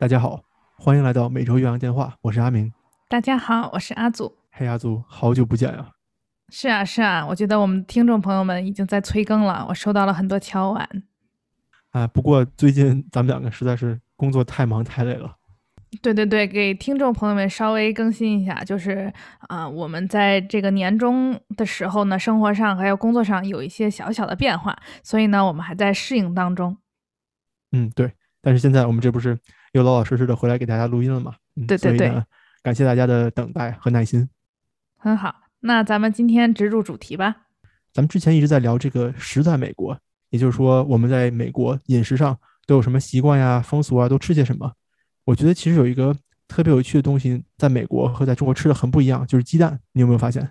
大家好，欢迎来到每周岳阳电话，我是阿明。大家好，我是阿祖。嘿，阿祖，好久不见呀！是啊，是啊，我觉得我们听众朋友们已经在催更了，我收到了很多敲碗。啊，不过最近咱们两个实在是工作太忙太累了。对对对，给听众朋友们稍微更新一下，就是啊，我们在这个年终的时候呢，生活上还有工作上有一些小小的变化，所以呢，我们还在适应当中。嗯，对。但是现在我们这不是又老老实实的回来给大家录音了吗？对对对，感谢大家的等待和耐心。很好，那咱们今天直入主题吧。咱们之前一直在聊这个食在美国，也就是说我们在美国饮食上都有什么习惯呀、风俗啊，都吃些什么。我觉得其实有一个特别有趣的东西，在美国和在中国吃的很不一样，就是鸡蛋。你有没有发现？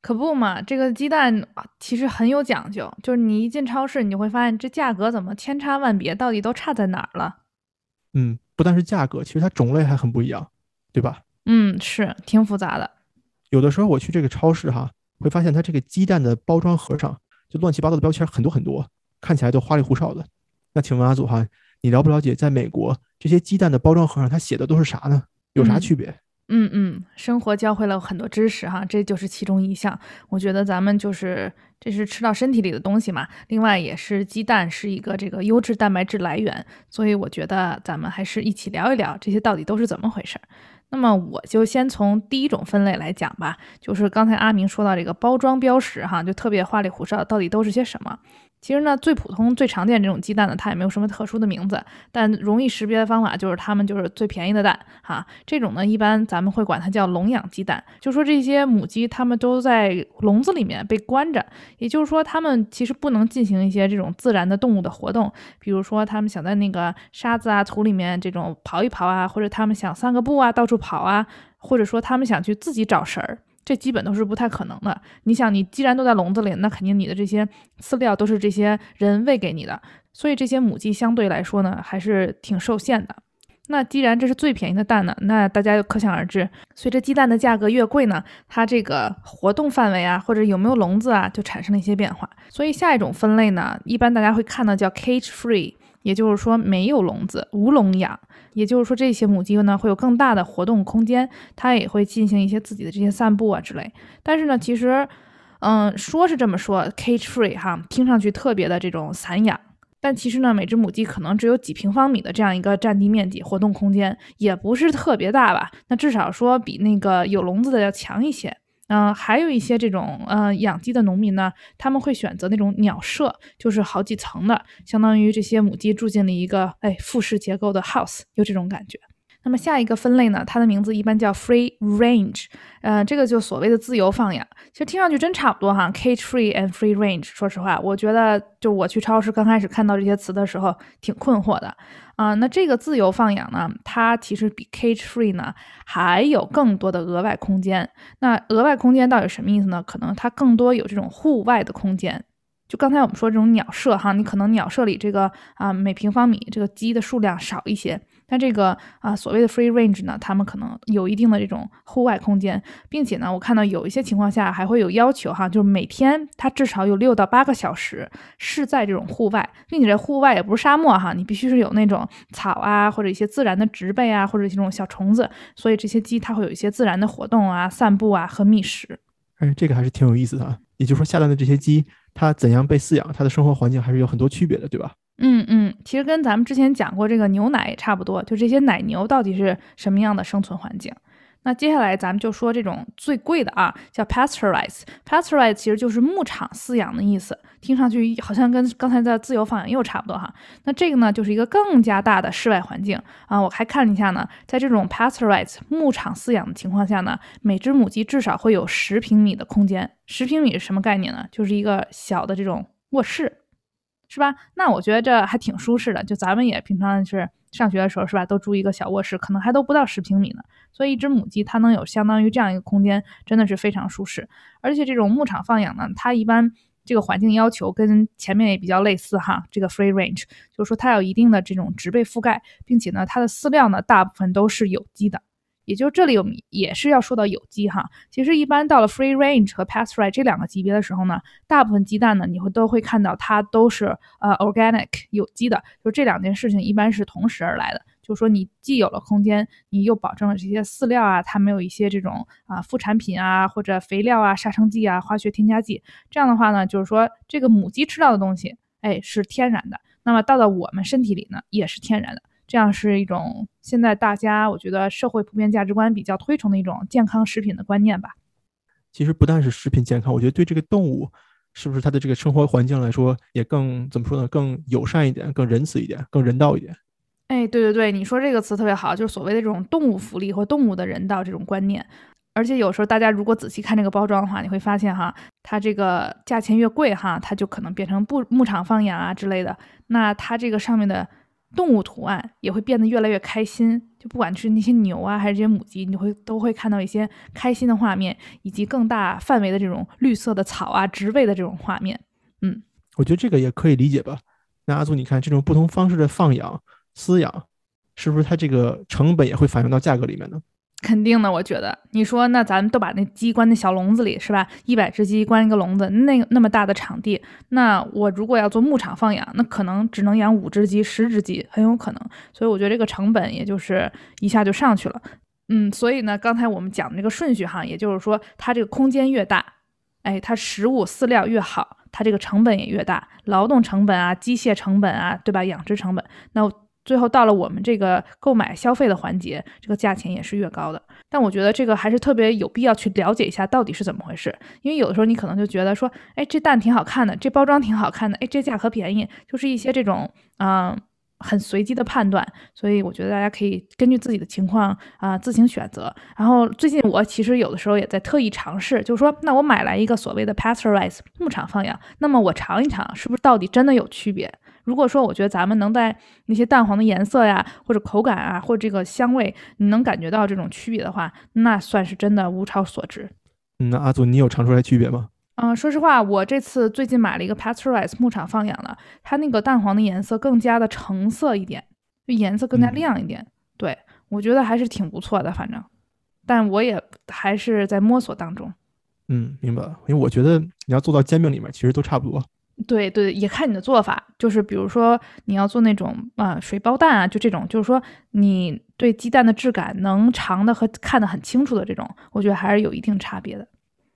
可不嘛，这个鸡蛋其实很有讲究，就是你一进超市，你就会发现这价格怎么千差万别，到底都差在哪儿了？嗯，不但是价格，其实它种类还很不一样，对吧？嗯，是挺复杂的。有的时候我去这个超市哈，会发现它这个鸡蛋的包装盒上就乱七八糟的标签很多很多，看起来都花里胡哨的。那请问阿祖哈？你了不了解，在美国这些鸡蛋的包装盒上，它写的都是啥呢？有啥区别？嗯嗯嗯，生活教会了很多知识哈，这就是其中一项。我觉得咱们就是这是吃到身体里的东西嘛，另外也是鸡蛋是一个这个优质蛋白质来源，所以我觉得咱们还是一起聊一聊这些到底都是怎么回事。那么我就先从第一种分类来讲吧，就是刚才阿明说到这个包装标识哈，就特别花里胡哨，到底都是些什么？其实呢，最普通、最常见这种鸡蛋呢，它也没有什么特殊的名字，但容易识别的方法就是它们就是最便宜的蛋哈。这种呢，一般咱们会管它叫笼养鸡蛋，就说这些母鸡它们都在笼子里面被关着，也就是说它们其实不能进行一些这种自然的动物的活动，比如说它们想在那个沙子啊、土里面这种刨一刨啊，或者它们想散个步啊、到处跑啊，或者说它们想去自己找食儿。这基本都是不太可能的。你想，你既然都在笼子里，那肯定你的这些饲料都是这些人喂给你的，所以这些母鸡相对来说呢，还是挺受限的。那既然这是最便宜的蛋呢，那大家就可想而知，随着鸡蛋的价格越贵呢，它这个活动范围啊，或者有没有笼子啊，就产生了一些变化。所以下一种分类呢，一般大家会看到叫 cage free，也就是说没有笼子，无笼养。也就是说，这些母鸡呢会有更大的活动空间，它也会进行一些自己的这些散步啊之类。但是呢，其实，嗯，说是这么说，cage free 哈，听上去特别的这种散养，但其实呢，每只母鸡可能只有几平方米的这样一个占地面积、活动空间，也不是特别大吧？那至少说比那个有笼子的要强一些。嗯，还有一些这种呃养鸡的农民呢，他们会选择那种鸟舍，就是好几层的，相当于这些母鸡住进了一个哎复式结构的 house，有这种感觉。那么下一个分类呢，它的名字一般叫 free range，呃，这个就所谓的自由放养，其实听上去真差不多哈，cage free and free range。说实话，我觉得就我去超市刚开始看到这些词的时候，挺困惑的啊。那这个自由放养呢，它其实比 cage free 呢还有更多的额外空间。那额外空间到底什么意思呢？可能它更多有这种户外的空间。就刚才我们说这种鸟舍哈，你可能鸟舍里这个啊每平方米这个鸡的数量少一些。但这个啊，所谓的 free range 呢，他们可能有一定的这种户外空间，并且呢，我看到有一些情况下还会有要求哈，就是每天它至少有六到八个小时是在这种户外，并且这户外也不是沙漠哈，你必须是有那种草啊，或者一些自然的植被啊，或者这种小虫子，所以这些鸡它会有一些自然的活动啊，散步啊和觅食。哎，这个还是挺有意思的啊。也就是说，下蛋的这些鸡，它怎样被饲养，它的生活环境还是有很多区别的，对吧？嗯嗯，其实跟咱们之前讲过这个牛奶也差不多，就这些奶牛到底是什么样的生存环境？那接下来咱们就说这种最贵的啊，叫 pasteurize。pasteurize 其实就是牧场饲养的意思，听上去好像跟刚才的自由放养又差不多哈。那这个呢，就是一个更加大的室外环境啊。我还看了一下呢，在这种 pasteurize 牧场饲养的情况下呢，每只母鸡至少会有十平米的空间。十平米是什么概念呢？就是一个小的这种卧室。是吧？那我觉得这还挺舒适的。就咱们也平常是上学的时候，是吧？都住一个小卧室，可能还都不到十平米呢。所以一只母鸡它能有相当于这样一个空间，真的是非常舒适。而且这种牧场放养呢，它一般这个环境要求跟前面也比较类似哈。这个 free range 就是说它有一定的这种植被覆盖，并且呢，它的饲料呢大部分都是有机的。也就这里我们也是要说到有机哈，其实一般到了 free range 和 pasture 这两个级别的时候呢，大部分鸡蛋呢你会都会看到它都是呃 organic 有机的，就这两件事情一般是同时而来的。就是说你既有了空间，你又保证了这些饲料啊，它没有一些这种啊副产品啊或者肥料啊、杀虫剂啊、化学添加剂。这样的话呢，就是说这个母鸡吃到的东西，哎，是天然的。那么到了我们身体里呢，也是天然的。这样是一种现在大家我觉得社会普遍价值观比较推崇的一种健康食品的观念吧。其实不但是食品健康，我觉得对这个动物。是不是它的这个生活环境来说也更怎么说呢？更友善一点，更仁慈一点，更人道一点？哎，对对对，你说这个词特别好，就是所谓的这种动物福利或动物的人道这种观念。而且有时候大家如果仔细看这个包装的话，你会发现哈，它这个价钱越贵哈，它就可能变成不牧场放养啊之类的。那它这个上面的。动物图案也会变得越来越开心，就不管是那些牛啊，还是这些母鸡，你会都会看到一些开心的画面，以及更大范围的这种绿色的草啊、植被的这种画面。嗯，我觉得这个也可以理解吧。那阿祖，你看这种不同方式的放养、饲养，是不是它这个成本也会反映到价格里面呢？肯定的，我觉得你说那咱们都把那鸡关在小笼子里是吧？一百只鸡关一个笼子，那那么大的场地，那我如果要做牧场放养，那可能只能养五只鸡、十只鸡，很有可能。所以我觉得这个成本也就是一下就上去了。嗯，所以呢，刚才我们讲的这个顺序哈，也就是说，它这个空间越大，哎，它食物饲料越好，它这个成本也越大，劳动成本啊、机械成本啊，对吧？养殖成本，那。最后到了我们这个购买消费的环节，这个价钱也是越高的。但我觉得这个还是特别有必要去了解一下到底是怎么回事，因为有的时候你可能就觉得说，哎，这蛋挺好看的，这包装挺好看的，哎，这价格便宜，就是一些这种嗯很随机的判断。所以我觉得大家可以根据自己的情况啊自行选择。然后最近我其实有的时候也在特意尝试，就是说，那我买来一个所谓的 pasteurize 牧场放养，那么我尝一尝，是不是到底真的有区别？如果说我觉得咱们能在那些蛋黄的颜色呀，或者口感啊，或者这个香味，你能感觉到这种区别的话，那算是真的物超所值。嗯那阿祖，你有尝出来区别吗？嗯，说实话，我这次最近买了一个 pasteurized 牧场放养的，它那个蛋黄的颜色更加的橙色一点，就颜色更加亮一点。对我觉得还是挺不错的，反正，但我也还是在摸索当中。嗯，明白了。因为我觉得你要做到煎饼里面，其实都差不多。对对，也看你的做法，就是比如说你要做那种啊水包蛋啊，就这种，就是说你对鸡蛋的质感能尝的和看得很清楚的这种，我觉得还是有一定差别的。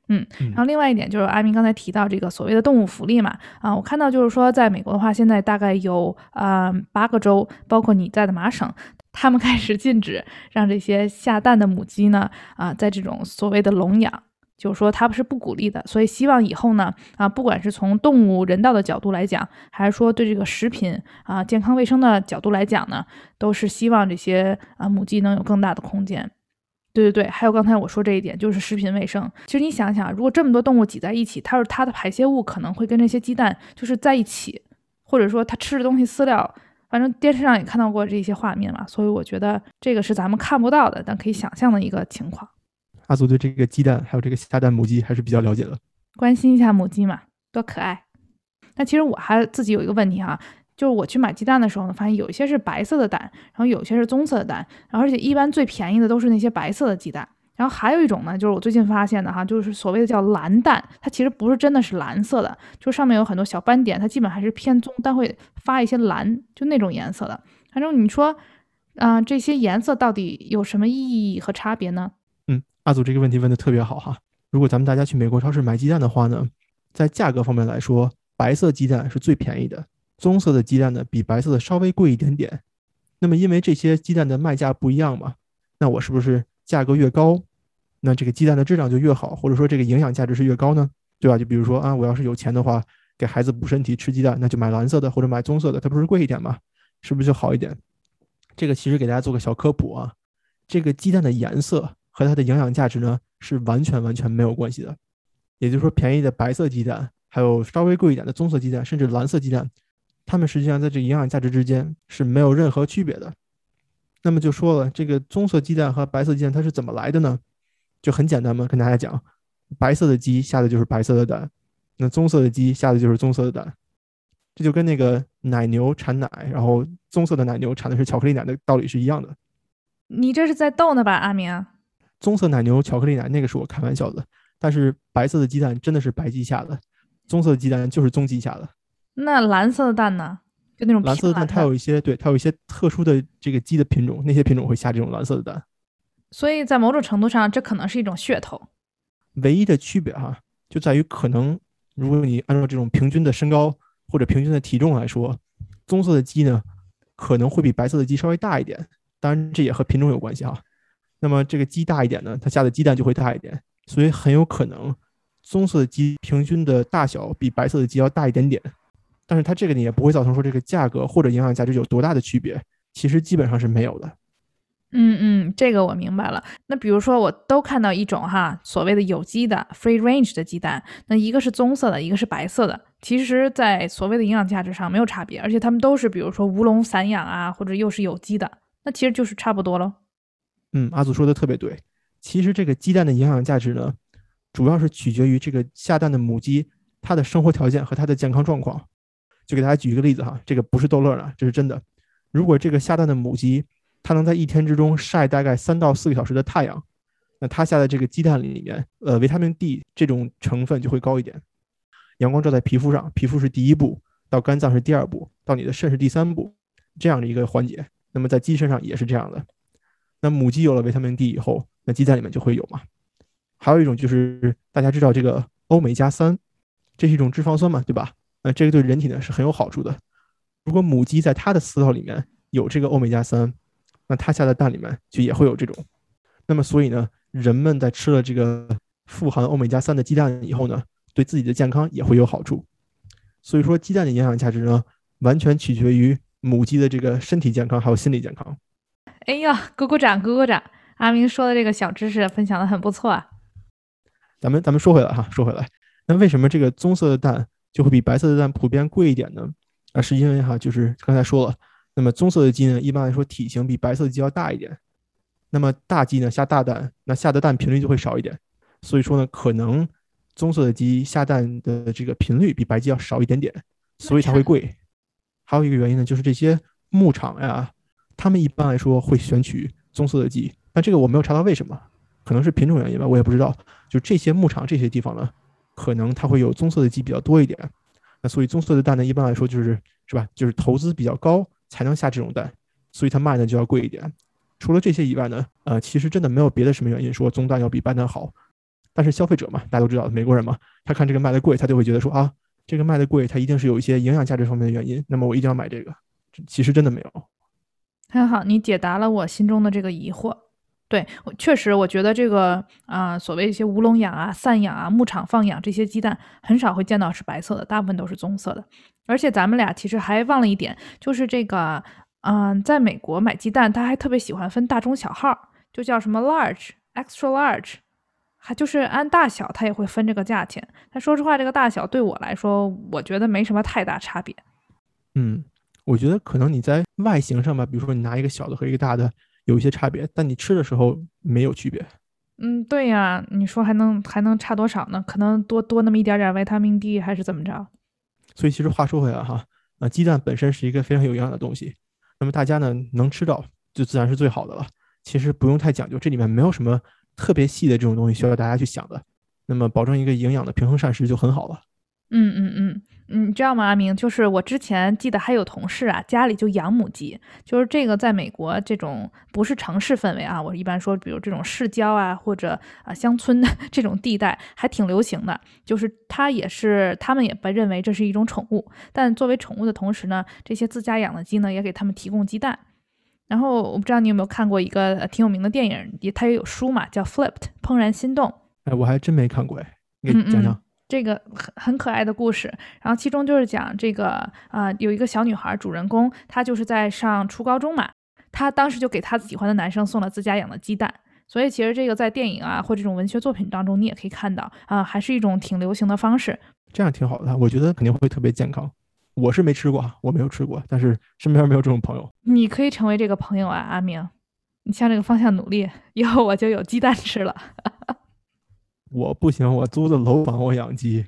嗯，然后另外一点就是阿明刚才提到这个所谓的动物福利嘛，啊，我看到就是说在美国的话，现在大概有啊八个州，包括你在的麻省，他们开始禁止让这些下蛋的母鸡呢啊在这种所谓的笼养。就是说，他们是不鼓励的，所以希望以后呢，啊，不管是从动物人道的角度来讲，还是说对这个食品啊健康卫生的角度来讲呢，都是希望这些啊母鸡能有更大的空间。对对对，还有刚才我说这一点，就是食品卫生。其实你想想，如果这么多动物挤在一起，它是它的排泄物可能会跟这些鸡蛋就是在一起，或者说它吃的东西饲料，反正电视上也看到过这些画面嘛，所以我觉得这个是咱们看不到的，但可以想象的一个情况。阿祖对这个鸡蛋还有这个下蛋母鸡还是比较了解的，关心一下母鸡嘛，多可爱。那其实我还自己有一个问题哈，就是我去买鸡蛋的时候呢，发现有一些是白色的蛋，然后有些是棕色的蛋，然后而且一般最便宜的都是那些白色的鸡蛋。然后还有一种呢，就是我最近发现的哈，就是所谓的叫蓝蛋，它其实不是真的是蓝色的，就上面有很多小斑点，它基本还是偏棕，但会发一些蓝，就那种颜色的。反正你说，啊，这些颜色到底有什么意义和差别呢？阿祖这个问题问的特别好哈，如果咱们大家去美国超市买鸡蛋的话呢，在价格方面来说，白色鸡蛋是最便宜的，棕色的鸡蛋呢比白色的稍微贵一点点。那么因为这些鸡蛋的卖价不一样嘛，那我是不是价格越高，那这个鸡蛋的质量就越好，或者说这个营养价值是越高呢？对吧？就比如说啊，我要是有钱的话，给孩子补身体吃鸡蛋，那就买蓝色的或者买棕色的，它不是贵一点吗？是不是就好一点？这个其实给大家做个小科普啊，这个鸡蛋的颜色。和它的营养价值呢是完全完全没有关系的，也就是说，便宜的白色鸡蛋，还有稍微贵一点的棕色鸡蛋，甚至蓝色鸡蛋，它们实际上在这营养价值之间是没有任何区别的。那么就说了，这个棕色鸡蛋和白色鸡蛋它是怎么来的呢？就很简单嘛，跟大家讲，白色的鸡下的就是白色的蛋，那棕色的鸡下的就是棕色的蛋，这就跟那个奶牛产奶，然后棕色的奶牛产的是巧克力奶的道理是一样的。你这是在逗呢吧，阿明？棕色奶牛巧克力奶，那个是我开玩笑的。但是白色的鸡蛋真的是白鸡下的，棕色的鸡蛋就是棕鸡下的。那蓝色的蛋呢？就那种蓝色的蛋，它有一些对它有一些特殊的这个鸡的品种，那些品种会下这种蓝色的蛋。所以在某种程度上，这可能是一种噱头。唯一的区别哈，就在于可能如果你按照这种平均的身高或者平均的体重来说，棕色的鸡呢可能会比白色的鸡稍微大一点。当然这也和品种有关系哈。那么这个鸡大一点呢，它下的鸡蛋就会大一点，所以很有可能棕色的鸡平均的大小比白色的鸡要大一点点。但是它这个呢也不会造成说这个价格或者营养价值有多大的区别，其实基本上是没有的。嗯嗯，这个我明白了。那比如说我都看到一种哈所谓的有机的 free range 的鸡蛋，那一个是棕色的，一个是白色的，其实在所谓的营养价值上没有差别，而且它们都是比如说无笼散养啊，或者又是有机的，那其实就是差不多喽。嗯，阿祖说的特别对。其实这个鸡蛋的营养价值呢，主要是取决于这个下蛋的母鸡它的生活条件和它的健康状况。就给大家举一个例子哈，这个不是逗乐的，这是真的。如果这个下蛋的母鸡，它能在一天之中晒大概三到四个小时的太阳，那它下的这个鸡蛋里面，呃，维他命 D 这种成分就会高一点。阳光照在皮肤上，皮肤是第一步，到肝脏是第二步，到你的肾是第三步，这样的一个环节。那么在鸡身上也是这样的。那母鸡有了维他命 D 以后，那鸡蛋里面就会有嘛。还有一种就是大家知道这个欧美加三，这是一种脂肪酸嘛，对吧？那这个对人体呢是很有好处的。如果母鸡在它的饲料里面有这个欧米伽三，那它下的蛋里面就也会有这种。那么所以呢，人们在吃了这个富含欧米伽三的鸡蛋以后呢，对自己的健康也会有好处。所以说，鸡蛋的营养价值呢，完全取决于母鸡的这个身体健康还有心理健康。哎呀，鼓鼓掌，鼓鼓掌！阿明说的这个小知识分享的很不错啊。咱们咱们说回来哈，说回来，那为什么这个棕色的蛋？就会比白色的蛋普遍贵一点呢，啊，是因为哈，就是刚才说了，那么棕色的鸡呢，一般来说体型比白色的鸡要大一点，那么大鸡呢下大蛋，那下的蛋频率就会少一点，所以说呢，可能棕色的鸡下蛋的这个频率比白鸡要少一点点，所以才会贵。还有一个原因呢，就是这些牧场呀，他们一般来说会选取棕色的鸡，但这个我没有查到为什么，可能是品种原因吧，我也不知道。就这些牧场这些地方呢。可能它会有棕色的鸡比较多一点，那所以棕色的蛋呢，一般来说就是是吧，就是投资比较高才能下这种蛋，所以它卖呢就要贵一点。除了这些以外呢，呃，其实真的没有别的什么原因说棕蛋要比白蛋好。但是消费者嘛，大家都知道，美国人嘛，他看这个卖的贵，他就会觉得说啊，这个卖的贵，它一定是有一些营养价值方面的原因，那么我一定要买这个。其实真的没有。很好，你解答了我心中的这个疑惑。对，确实，我觉得这个啊，所谓一些无笼养啊、散养啊、牧场放养这些鸡蛋，很少会见到是白色的，大部分都是棕色的。而且咱们俩其实还忘了一点，就是这个，嗯，在美国买鸡蛋，他还特别喜欢分大中小号，就叫什么 large、extra large，还就是按大小，他也会分这个价钱。但说实话，这个大小对我来说，我觉得没什么太大差别。嗯，我觉得可能你在外形上吧，比如说你拿一个小的和一个大的。有一些差别，但你吃的时候没有区别。嗯，对呀，你说还能还能差多少呢？可能多多那么一点点维他命 D 还是怎么着？所以其实话说回来哈，啊，鸡蛋本身是一个非常有营养的东西，那么大家呢能吃到就自然是最好的了。其实不用太讲究，这里面没有什么特别细的这种东西需要大家去想的。那么保证一个营养的平衡膳食就很好了。嗯嗯嗯。你知道吗，阿明？就是我之前记得还有同事啊，家里就养母鸡。就是这个，在美国这种不是城市氛围啊，我一般说，比如这种市郊啊，或者啊乡村的这种地带，还挺流行的。就是它也是，他们也被认为这是一种宠物。但作为宠物的同时呢，这些自家养的鸡呢，也给他们提供鸡蛋。然后我不知道你有没有看过一个挺有名的电影，也它也有书嘛，叫《Flipped》怦然心动。哎，我还真没看过哎，你讲讲。这个很很可爱的故事，然后其中就是讲这个啊，有一个小女孩，主人公她就是在上初高中嘛，她当时就给她喜欢的男生送了自家养的鸡蛋，所以其实这个在电影啊或这种文学作品当中，你也可以看到啊，还是一种挺流行的方式。这样挺好的，我觉得肯定会特别健康。我是没吃过，我没有吃过，但是身边没有这种朋友。你可以成为这个朋友啊，阿明，你向这个方向努力，以后我就有鸡蛋吃了。我不行，我租的楼房我养鸡。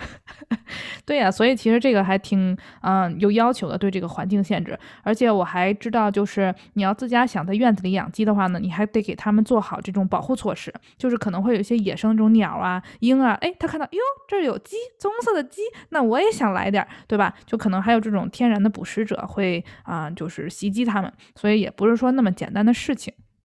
对呀，所以其实这个还挺嗯有要求的，对这个环境限制。而且我还知道，就是你要自家想在院子里养鸡的话呢，你还得给他们做好这种保护措施。就是可能会有一些野生这种鸟啊、鹰啊，哎，他看到哟这儿有鸡，棕色的鸡，那我也想来点，对吧？就可能还有这种天然的捕食者会啊，就是袭击他们，所以也不是说那么简单的事情。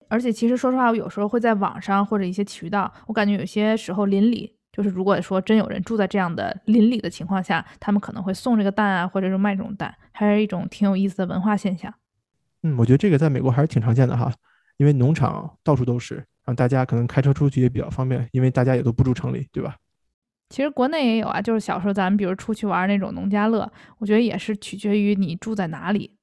而且其实说实话，我有时候会在网上或者一些渠道，我感觉有些时候邻里。就是如果说真有人住在这样的邻里的情况下，他们可能会送这个蛋啊，或者是卖这种蛋，还是一种挺有意思的文化现象。嗯，我觉得这个在美国还是挺常见的哈，因为农场到处都是，然后大家可能开车出去也比较方便，因为大家也都不住城里，对吧？其实国内也有啊，就是小时候咱们比如出去玩那种农家乐，我觉得也是取决于你住在哪里。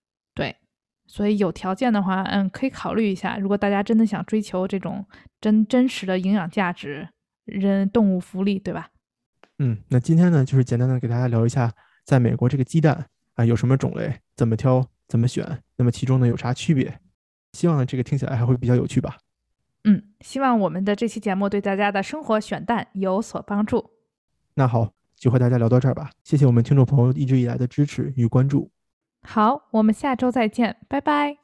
对，所以有条件的话，嗯，可以考虑一下。如果大家真的想追求这种真真实的营养价值。人动物福利，对吧？嗯，那今天呢，就是简单的给大家聊一下，在美国这个鸡蛋啊有什么种类，怎么挑，怎么选，那么其中呢有啥区别？希望呢这个听起来还会比较有趣吧。嗯，希望我们的这期节目对大家的生活选蛋有所帮助。那好，就和大家聊到这儿吧。谢谢我们听众朋友一直以来的支持与关注。好，我们下周再见，拜拜。